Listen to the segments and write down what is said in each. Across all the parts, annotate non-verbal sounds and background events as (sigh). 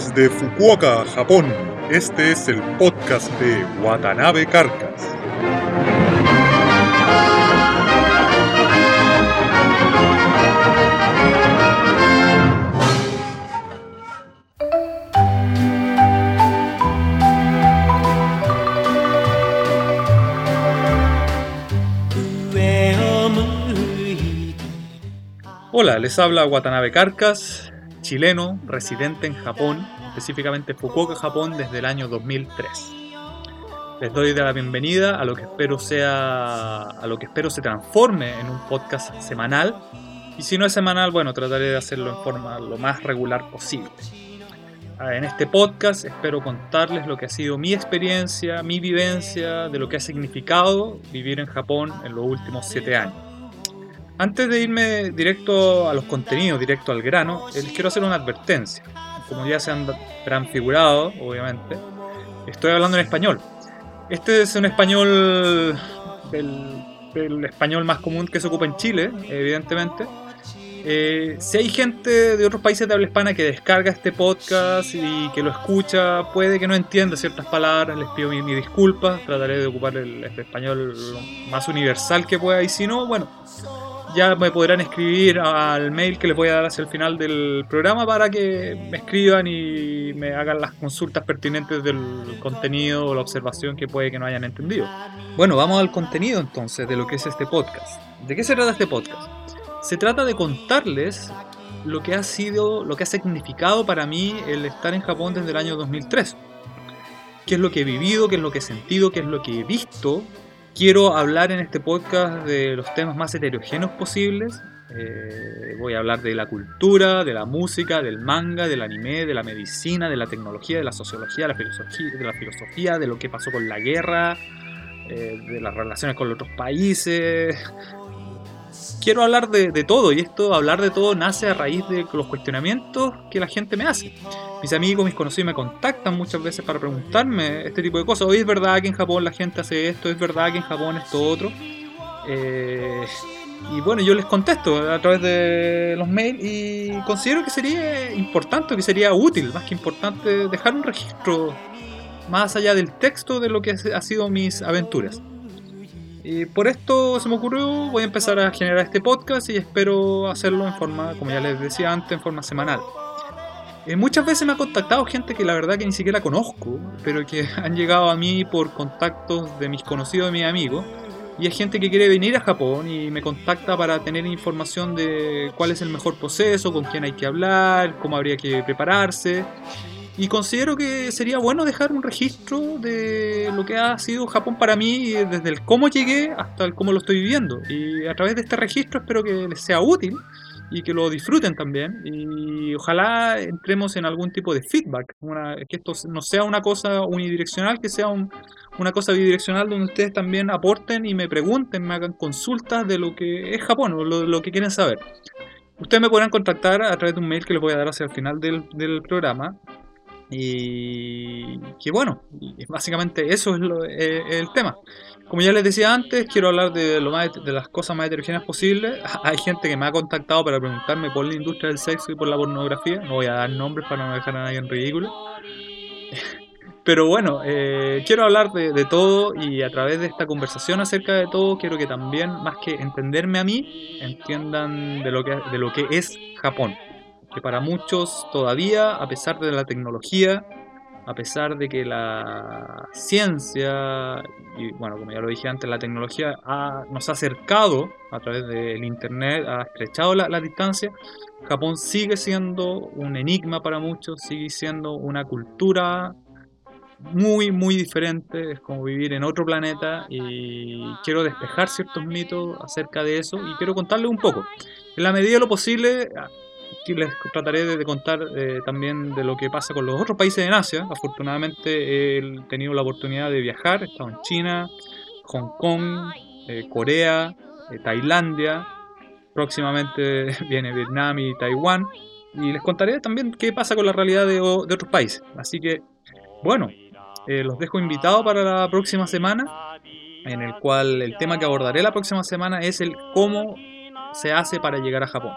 Desde Fukuoka, Japón, este es el podcast de Watanabe Carcas. Hola, les habla Watanabe Carcas, chileno, residente en Japón, específicamente Fukuoka, Japón, desde el año 2003. Les doy la bienvenida a lo que espero sea, a lo que espero se transforme en un podcast semanal. Y si no es semanal, bueno, trataré de hacerlo en forma lo más regular posible. Ah, en este podcast espero contarles lo que ha sido mi experiencia, mi vivencia, de lo que ha significado vivir en Japón en los últimos siete años. Antes de irme directo a los contenidos, directo al grano, les quiero hacer una advertencia. Como ya se han figurado, obviamente, estoy hablando en español. Este es un español del, español más común que se ocupa en Chile, evidentemente. Eh, si hay gente de otros países de habla hispana que descarga este podcast y que lo escucha, puede que no entienda ciertas palabras, les pido mi, mi disculpa, trataré de ocupar el, el español más universal que pueda y si no, bueno, ya me podrán escribir al mail que les voy a dar hacia el final del programa para que me escriban y me hagan las consultas pertinentes del contenido o la observación que puede que no hayan entendido. Bueno, vamos al contenido entonces de lo que es este podcast. ¿De qué se trata este podcast? Se trata de contarles lo que ha sido, lo que ha significado para mí el estar en Japón desde el año 2003. ¿Qué es lo que he vivido? ¿Qué es lo que he sentido? ¿Qué es lo que he visto? Quiero hablar en este podcast de los temas más heterogéneos posibles. Eh, voy a hablar de la cultura, de la música, del manga, del anime, de la medicina, de la tecnología, de la sociología, de la filosofía, de, la filosofía, de lo que pasó con la guerra, eh, de las relaciones con otros países. Quiero hablar de, de todo y esto, hablar de todo, nace a raíz de los cuestionamientos que la gente me hace mis amigos, mis conocidos me contactan muchas veces para preguntarme este tipo de cosas. Hoy es verdad que en Japón la gente hace esto, es verdad que en Japón esto otro. Eh, y bueno, yo les contesto a través de los mails y considero que sería importante, que sería útil, más que importante, dejar un registro más allá del texto de lo que ha sido mis aventuras. Y por esto se me ocurrió, voy a empezar a generar este podcast y espero hacerlo en forma, como ya les decía antes, en forma semanal. Eh, muchas veces me ha contactado gente que la verdad que ni siquiera conozco, pero que (laughs) han llegado a mí por contactos de mis conocidos y mis amigos. Y es gente que quiere venir a Japón y me contacta para tener información de cuál es el mejor proceso, con quién hay que hablar, cómo habría que prepararse. Y considero que sería bueno dejar un registro de lo que ha sido Japón para mí, desde el cómo llegué hasta el cómo lo estoy viviendo. Y a través de este registro espero que les sea útil y que lo disfruten también y ojalá entremos en algún tipo de feedback, que esto no sea una cosa unidireccional, que sea una cosa bidireccional donde ustedes también aporten y me pregunten, me hagan consultas de lo que es Japón o lo, que quieren saber. Ustedes me podrán contactar a través de un mail que les voy a dar hacia el final del, programa y que bueno, básicamente eso es eh, el tema. Como ya les decía antes, quiero hablar de, lo más, de las cosas más heterogéneas posibles. (laughs) Hay gente que me ha contactado para preguntarme por la industria del sexo y por la pornografía. No voy a dar nombres para no dejar a nadie en ridículo. (laughs) Pero bueno, eh, quiero hablar de, de, todo y a través de esta conversación acerca de todo, quiero que también, más que entenderme a mí, entiendan de lo que, de lo que es Japón que para muchos todavía, a pesar de la tecnología, a pesar de que la ciencia, y bueno, como ya lo dije antes, la tecnología nos ha acercado a través del Internet, ha estrechado la, la, distancia, Japón sigue siendo un enigma para muchos, sigue siendo una cultura muy, muy diferente, es como vivir en otro planeta y quiero despejar ciertos mitos acerca de eso y quiero contarles un poco. En la medida de lo posible, les trataré de contar eh, también de lo que pasa con los otros países en Asia. Afortunadamente he tenido la oportunidad de viajar, he estado en China, Hong Kong, eh, Corea, eh, Tailandia, próximamente (laughs) viene Vietnam y Taiwán. Y les contaré también qué pasa con la realidad de otros países. Así que, bueno, los dejo invitados para la próxima semana, en el cual el tema que abordaré la próxima semana es el cómo se hace para llegar a Japón.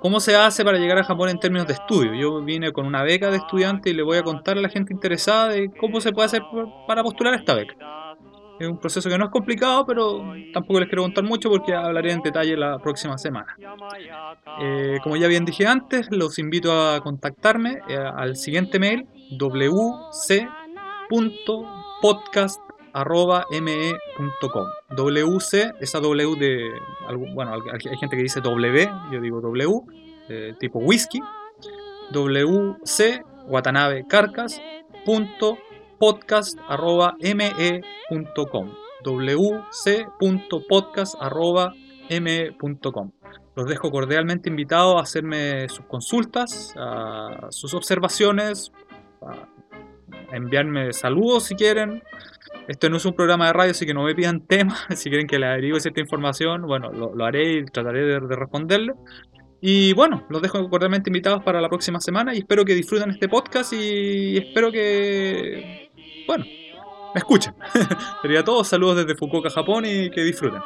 ¿Cómo se hace para llegar a Japón en términos de estudio? Yo vine con una beca de estudiante y le voy a contar a la gente interesada de cómo se puede hacer para postular esta beca. Es un proceso que no es complicado, pero tampoco les quiero contar mucho porque hablaré en detalle la próxima semana. Eh, como ya bien dije antes, los invito a contactarme eh, al siguiente mail wc.podcast.me.com WC, esa W de. Bueno, hay gente que dice W, yo digo W, eh, tipo whisky. WC Watanabe Carcas podcast.me.com wc.podcast.me.com Los dejo cordialmente invitados a hacerme sus consultas, a sus observaciones, a enviarme saludos si quieren. Esto no es un programa de radio, así que no me pidan temas. (laughs) Si quieren que les averigüe cierta información, bueno, lo, lo, haré y trataré de, de responderle. Y bueno, los dejo cordialmente invitados para la próxima semana y espero que disfruten este podcast y espero que, bueno, me escuchen. (laughs) Sería todo. Saludos desde Fukuoka, Japón y que disfruten.